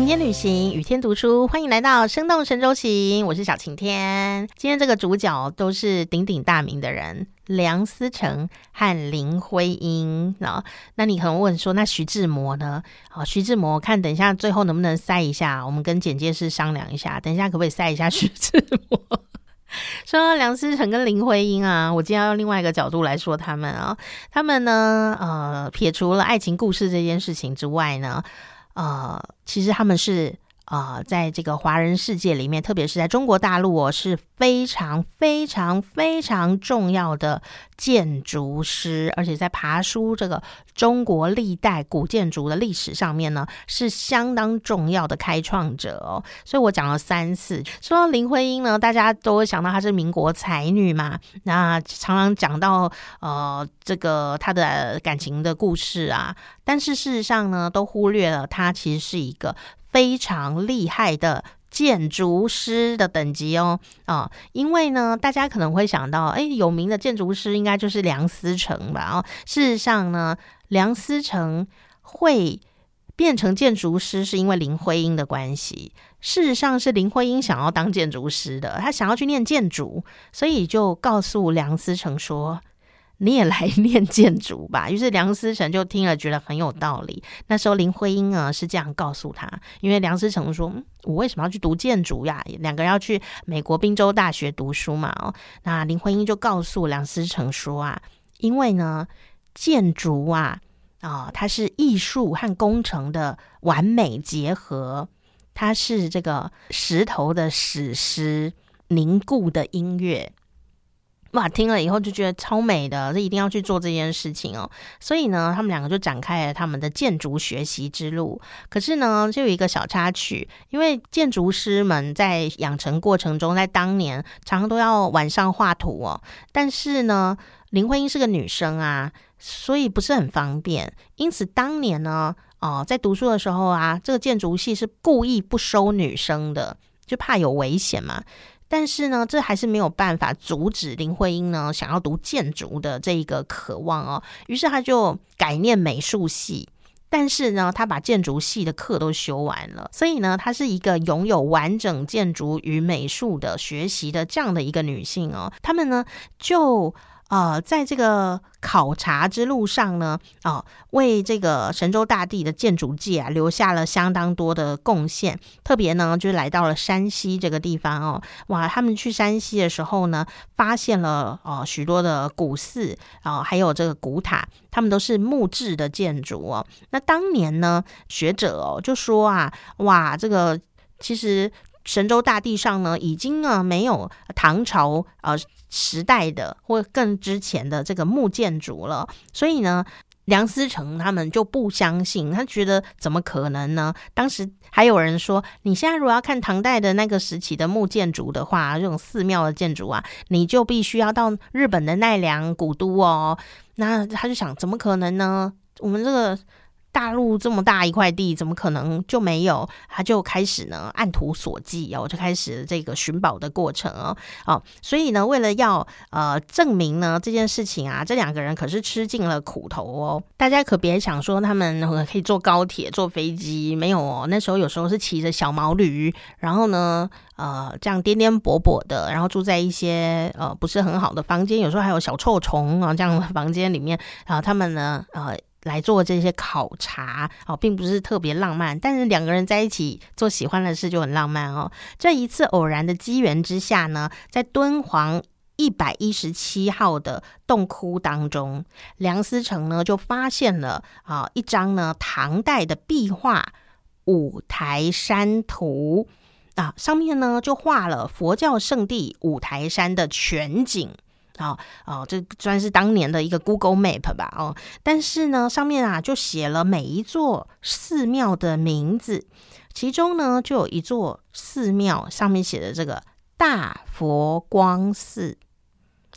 晴天旅行，雨天读书，欢迎来到生动神州行，我是小晴天。今天这个主角都是鼎鼎大名的人，梁思成和林徽因啊。那你可能问说，那徐志摩呢？好，徐志摩，看等一下最后能不能塞一下，我们跟简介师商量一下，等一下可不可以塞一下徐志摩？说到梁思成跟林徽因啊，我今天要用另外一个角度来说他们啊，他们呢，呃，撇除了爱情故事这件事情之外呢。呃，其实他们是呃，在这个华人世界里面，特别是在中国大陆哦，是非常非常非常重要的建筑师，而且在爬书这个中国历代古建筑的历史上面呢，是相当重要的开创者哦。所以我讲了三次，说到林徽因呢，大家都会想到她是民国才女嘛，那常常讲到呃这个她的感情的故事啊。但是事实上呢，都忽略了她其实是一个非常厉害的建筑师的等级哦啊，因为呢，大家可能会想到，哎，有名的建筑师应该就是梁思成吧？哦，事实上呢，梁思成会变成建筑师是因为林徽因的关系。事实上是林徽因想要当建筑师的，她想要去念建筑，所以就告诉梁思成说。你也来念建筑吧。于是梁思成就听了，觉得很有道理。那时候林徽因啊是这样告诉他，因为梁思成说：“我为什么要去读建筑呀？”两个人要去美国宾州大学读书嘛。哦，那林徽因就告诉梁思成说：“啊，因为呢，建筑啊，啊，它是艺术和工程的完美结合，它是这个石头的史诗，凝固的音乐。”哇，听了以后就觉得超美的，这一定要去做这件事情哦。所以呢，他们两个就展开了他们的建筑学习之路。可是呢，就有一个小插曲，因为建筑师们在养成过程中，在当年常常都要晚上画图哦。但是呢，林徽因是个女生啊，所以不是很方便。因此当年呢，哦，在读书的时候啊，这个建筑系是故意不收女生的，就怕有危险嘛。但是呢，这还是没有办法阻止林徽因呢想要读建筑的这一个渴望哦。于是她就改念美术系，但是呢，她把建筑系的课都修完了，所以呢，她是一个拥有完整建筑与美术的学习的这样的一个女性哦。他们呢就。呃，在这个考察之路上呢，啊，为这个神州大地的建筑界啊留下了相当多的贡献。特别呢，就是来到了山西这个地方哦，哇，他们去山西的时候呢，发现了哦许多的古寺啊，还有这个古塔，他们都是木质的建筑哦。那当年呢，学者哦就说啊，哇，这个其实。神州大地上呢，已经啊没有唐朝呃时代的或更之前的这个木建筑了，所以呢，梁思成他们就不相信，他觉得怎么可能呢？当时还有人说，你现在如果要看唐代的那个时期的木建筑的话，这种寺庙的建筑啊，你就必须要到日本的奈良古都哦。那他就想，怎么可能呢？我们这个。大陆这么大一块地，怎么可能就没有？他就开始呢，按图索骥哦，就开始这个寻宝的过程哦。哦，所以呢，为了要呃证明呢这件事情啊，这两个人可是吃尽了苦头哦。大家可别想说他们可以坐高铁、坐飞机，没有哦。那时候有时候是骑着小毛驴，然后呢，呃，这样颠颠簸簸的，然后住在一些呃不是很好的房间，有时候还有小臭虫啊这样的房间里面啊，他们呢，呃。来做这些考察哦，并不是特别浪漫，但是两个人在一起做喜欢的事就很浪漫哦。这一次偶然的机缘之下呢，在敦煌一百一十七号的洞窟当中，梁思成呢就发现了啊一张呢唐代的壁画《五台山图》啊，上面呢就画了佛教圣地五台山的全景。哦哦，这算是当年的一个 Google Map 吧哦，但是呢，上面啊就写了每一座寺庙的名字，其中呢就有一座寺庙上面写的这个大佛光寺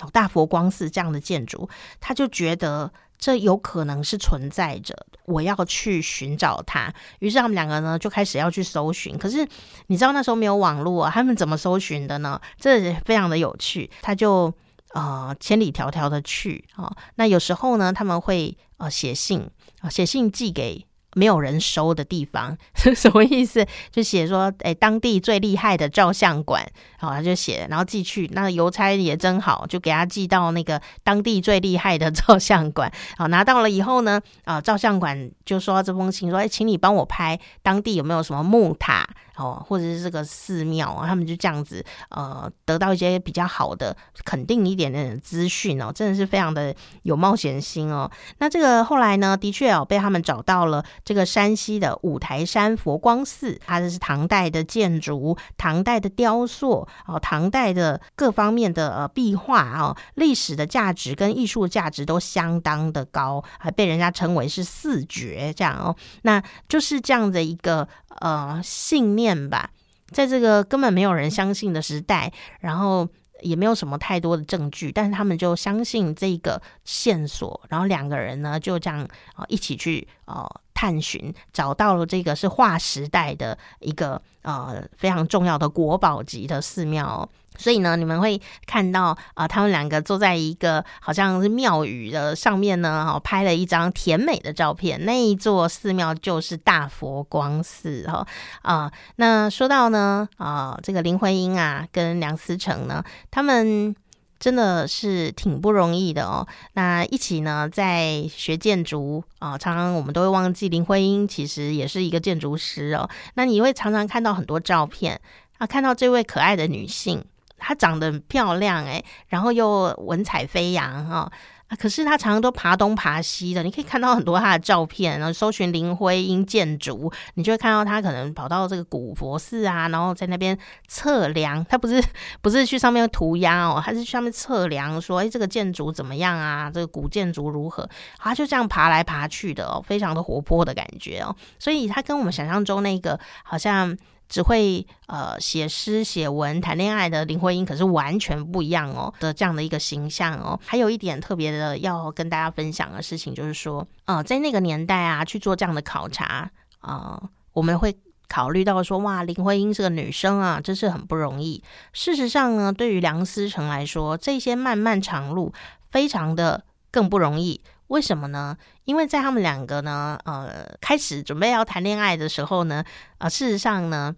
哦，大佛光寺这样的建筑，他就觉得这有可能是存在着，我要去寻找它。于是他们两个呢就开始要去搜寻，可是你知道那时候没有网络啊，他们怎么搜寻的呢？这非常的有趣，他就。呃，千里迢迢的去啊，那有时候呢，他们会呃写信啊，写信寄给没有人收的地方，是什么意思？就写说，哎，当地最厉害的照相馆，好，他就写，然后寄去。那邮差也真好，就给他寄到那个当地最厉害的 照相馆。好，拿到了以后呢，啊，照相馆就说这封信，说，哎，请你帮我拍当地有没有什么木塔。哦，或者是这个寺庙啊，他们就这样子，呃，得到一些比较好的、肯定一点的资讯哦，真的是非常的有冒险心哦。那这个后来呢，的确哦，被他们找到了这个山西的五台山佛光寺，它这是唐代的建筑、唐代的雕塑哦、唐代的各方面的呃壁画哦，历史的价值跟艺术价值都相当的高，还被人家称为是四绝这样哦。那就是这样的一个呃信念。吧，在这个根本没有人相信的时代，然后也没有什么太多的证据，但是他们就相信这个线索，然后两个人呢就这样啊一起去呃探寻，找到了这个是划时代的一个呃非常重要的国宝级的寺庙。所以呢，你们会看到啊，他们两个坐在一个好像是庙宇的上面呢，哈，拍了一张甜美的照片。那一座寺庙就是大佛光寺，哈啊。那说到呢，啊，这个林徽因啊，跟梁思成呢，他们真的是挺不容易的哦。那一起呢，在学建筑啊，常常我们都会忘记林徽因其实也是一个建筑师哦。那你会常常看到很多照片啊，看到这位可爱的女性。她长得漂亮哎，然后又文采飞扬哈！可是她常常都爬东爬西的，你可以看到很多她的照片，然后搜寻林徽因建筑，你就会看到她可能跑到这个古佛寺啊，然后在那边测量。她不是 不是去上面涂鸦哦，她是去上面测量，说哎这个建筑怎么样啊？这个古建筑如何？她就这样爬来爬去的哦，非常的活泼的感觉哦。所以她跟我们想象中那个好像。只会呃写诗写文谈恋爱的林徽因，可是完全不一样哦的这样的一个形象哦。还有一点特别的要跟大家分享的事情，就是说，呃，在那个年代啊，去做这样的考察啊，我们会考虑到说，哇，林徽因是个女生啊，真是很不容易。事实上呢，对于梁思成来说，这些漫漫长路非常的更不容易。为什么呢？因为在他们两个呢，呃，开始准备要谈恋爱的时候呢，啊，事实上呢。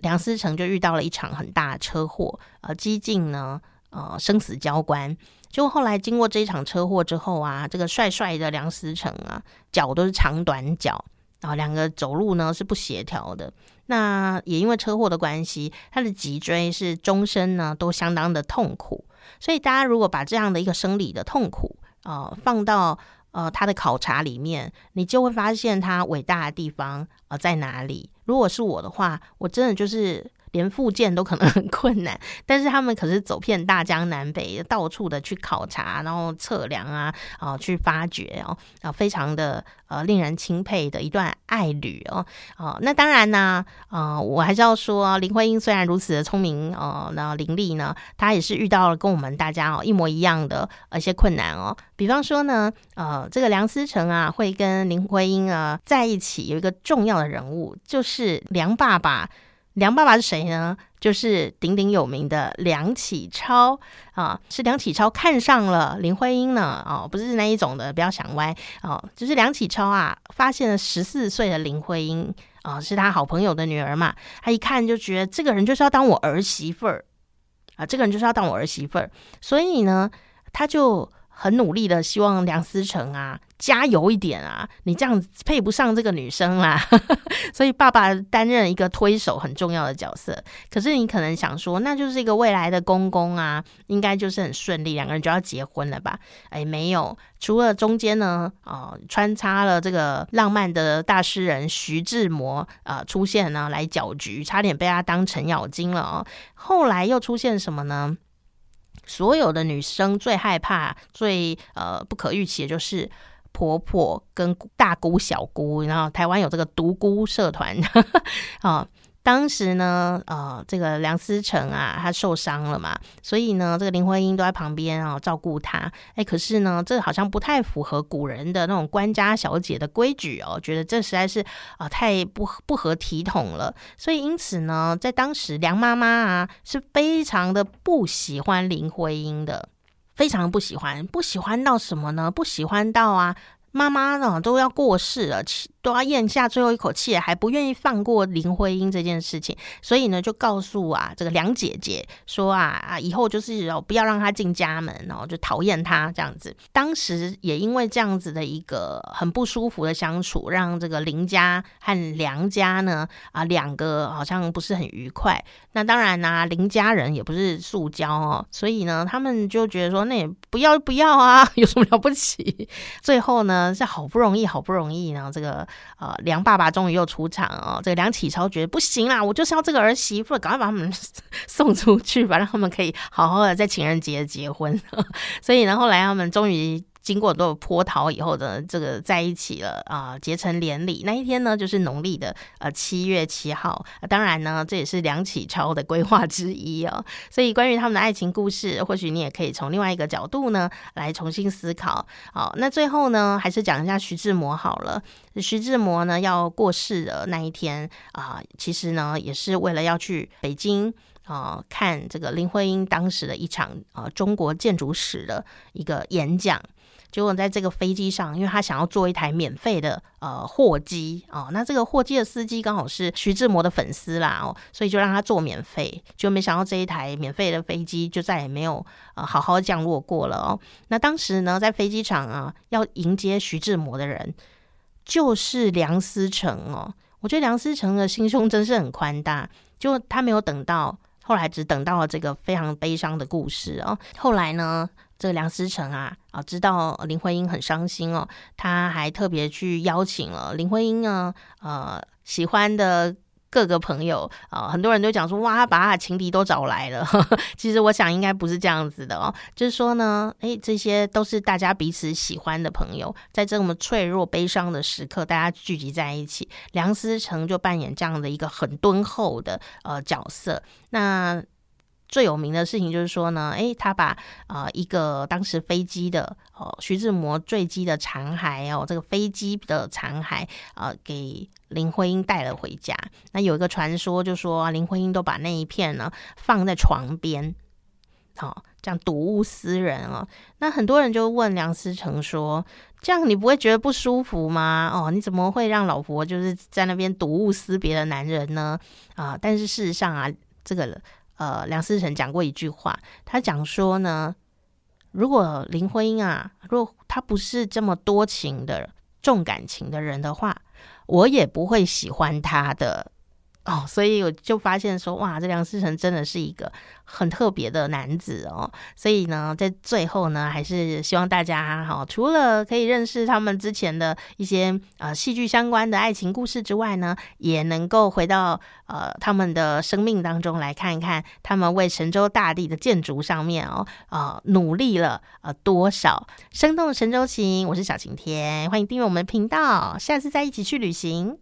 梁思成就遇到了一场很大的车祸，呃，几近呢，呃，生死交关。就后来经过这一场车祸之后啊，这个帅帅的梁思成啊，脚都是长短脚，然后两个走路呢是不协调的。那也因为车祸的关系，他的脊椎是终身呢都相当的痛苦。所以大家如果把这样的一个生理的痛苦啊放到呃他的考察里面，你就会发现他伟大的地方呃在哪里。如果是我的话，我真的就是连复健都可能 很困难。但是他们可是走遍大江南北，到处的去考察，然后测量啊，啊，去发掘哦，啊，非常的呃令人钦佩的一段爱旅哦，啊，那当然呢，啊，我还是要说，林徽因虽然如此的聪明哦，那伶俐呢，她也是遇到了跟我们大家哦一模一样的一些困难哦。比方说呢，呃，这个梁思成啊，会跟林徽因啊在一起，有一个重要的人物就。是梁爸爸，梁爸爸是谁呢？就是鼎鼎有名的梁启超啊，是梁启超看上了林徽因呢？哦，不是那一种的，不要想歪哦。就是梁启超啊，发现了十四岁的林徽因啊，是他好朋友的女儿嘛，他一看就觉得这个人就是要当我儿媳妇儿啊，这个人就是要当我儿媳妇儿，所以呢，他就。很努力的，希望梁思成啊加油一点啊！你这样配不上这个女生啦，所以爸爸担任一个推手很重要的角色。可是你可能想说，那就是一个未来的公公啊，应该就是很顺利，两个人就要结婚了吧？哎，没有，除了中间呢，啊，穿插了这个浪漫的大诗人徐志摩啊出现呢，来搅局，差点被他当程咬金了哦。后来又出现什么呢？所有的女生最害怕、最呃不可预期的就是婆婆跟大姑、小姑，然后台湾有这个独孤社团 啊。当时呢，呃，这个梁思成啊，他受伤了嘛，所以呢，这个林徽因都在旁边啊照顾他。哎，可是呢，这好像不太符合古人的那种官家小姐的规矩哦，觉得这实在是啊太不不合体统了。所以因此呢，在当时梁妈妈啊是非常的不喜欢林徽因的，非常不喜欢，不喜欢到什么呢？不喜欢到啊。妈妈呢都要过世了，都要咽下最后一口气，还不愿意放过林徽因这件事情，所以呢就告诉啊这个梁姐姐说啊啊以后就是哦不要让她进家门，然后就讨厌她这样子。当时也因为这样子的一个很不舒服的相处，让这个林家和梁家呢啊两个好像不是很愉快。那当然呢，林家人也不是塑胶哦，所以呢他们就觉得说那也不要不要啊，有什么了不起？最后呢。是好不容易，好不容易，然后这个呃梁爸爸终于又出场哦。这个梁启超觉得不行啦，我就是要这个儿媳妇，赶快把他们 送出去吧，让他们可以好好的在情人节结婚。所以呢，后来他们终于。经过多波涛以后的这个在一起了啊，结成连理那一天呢，就是农历的呃七月七号。当然呢，这也是梁启超的规划之一哦。所以关于他们的爱情故事，或许你也可以从另外一个角度呢来重新思考。好，那最后呢，还是讲一下徐志摩好了。徐志摩呢要过世的那一天啊，其实呢也是为了要去北京啊看这个林徽因当时的一场呃中国建筑史的一个演讲。结果在这个飞机上，因为他想要坐一台免费的呃货机哦，那这个货机的司机刚好是徐志摩的粉丝啦哦，所以就让他坐免费。就没想到这一台免费的飞机就再也没有呃好好降落过了哦。那当时呢，在飞机场啊，要迎接徐志摩的人就是梁思成哦。我觉得梁思成的心胸真是很宽大，就他没有等到后来，只等到了这个非常悲伤的故事哦。后来呢？这个梁思成啊啊，知道林徽因很伤心哦，他还特别去邀请了林徽因呢，呃，喜欢的各个朋友啊，很多人都讲说，哇，他把他情敌都找来了。其实我想应该不是这样子的哦，就是说呢，诶，这些都是大家彼此喜欢的朋友，在这么脆弱悲伤的时刻，大家聚集在一起，梁思成就扮演这样的一个很敦厚的呃角色，那。最有名的事情就是说呢，诶，他把啊一个当时飞机的哦徐志摩坠机的残骸哦，这个飞机的残骸啊，给林徽因带了回家。那有一个传说就说林徽因都把那一片呢放在床边，好，这样睹物思人哦。那很多人就问梁思成说：“这样你不会觉得不舒服吗？哦，你怎么会让老婆就是在那边睹物思别的男人呢？啊，但是事实上啊，这个。”呃，梁思成讲过一句话，他讲说呢，如果林徽因啊，如果她不是这么多情的、重感情的人的话，我也不会喜欢她的。哦，所以我就发现说，哇，这梁思成真的是一个很特别的男子哦。所以呢，在最后呢，还是希望大家哈，除了可以认识他们之前的一些呃戏剧相关的爱情故事之外呢，也能够回到呃他们的生命当中来看一看，他们为神州大地的建筑上面哦啊努力了呃多少。生动神州行，我是小晴天，欢迎订阅我们的频道，下次再一起去旅行。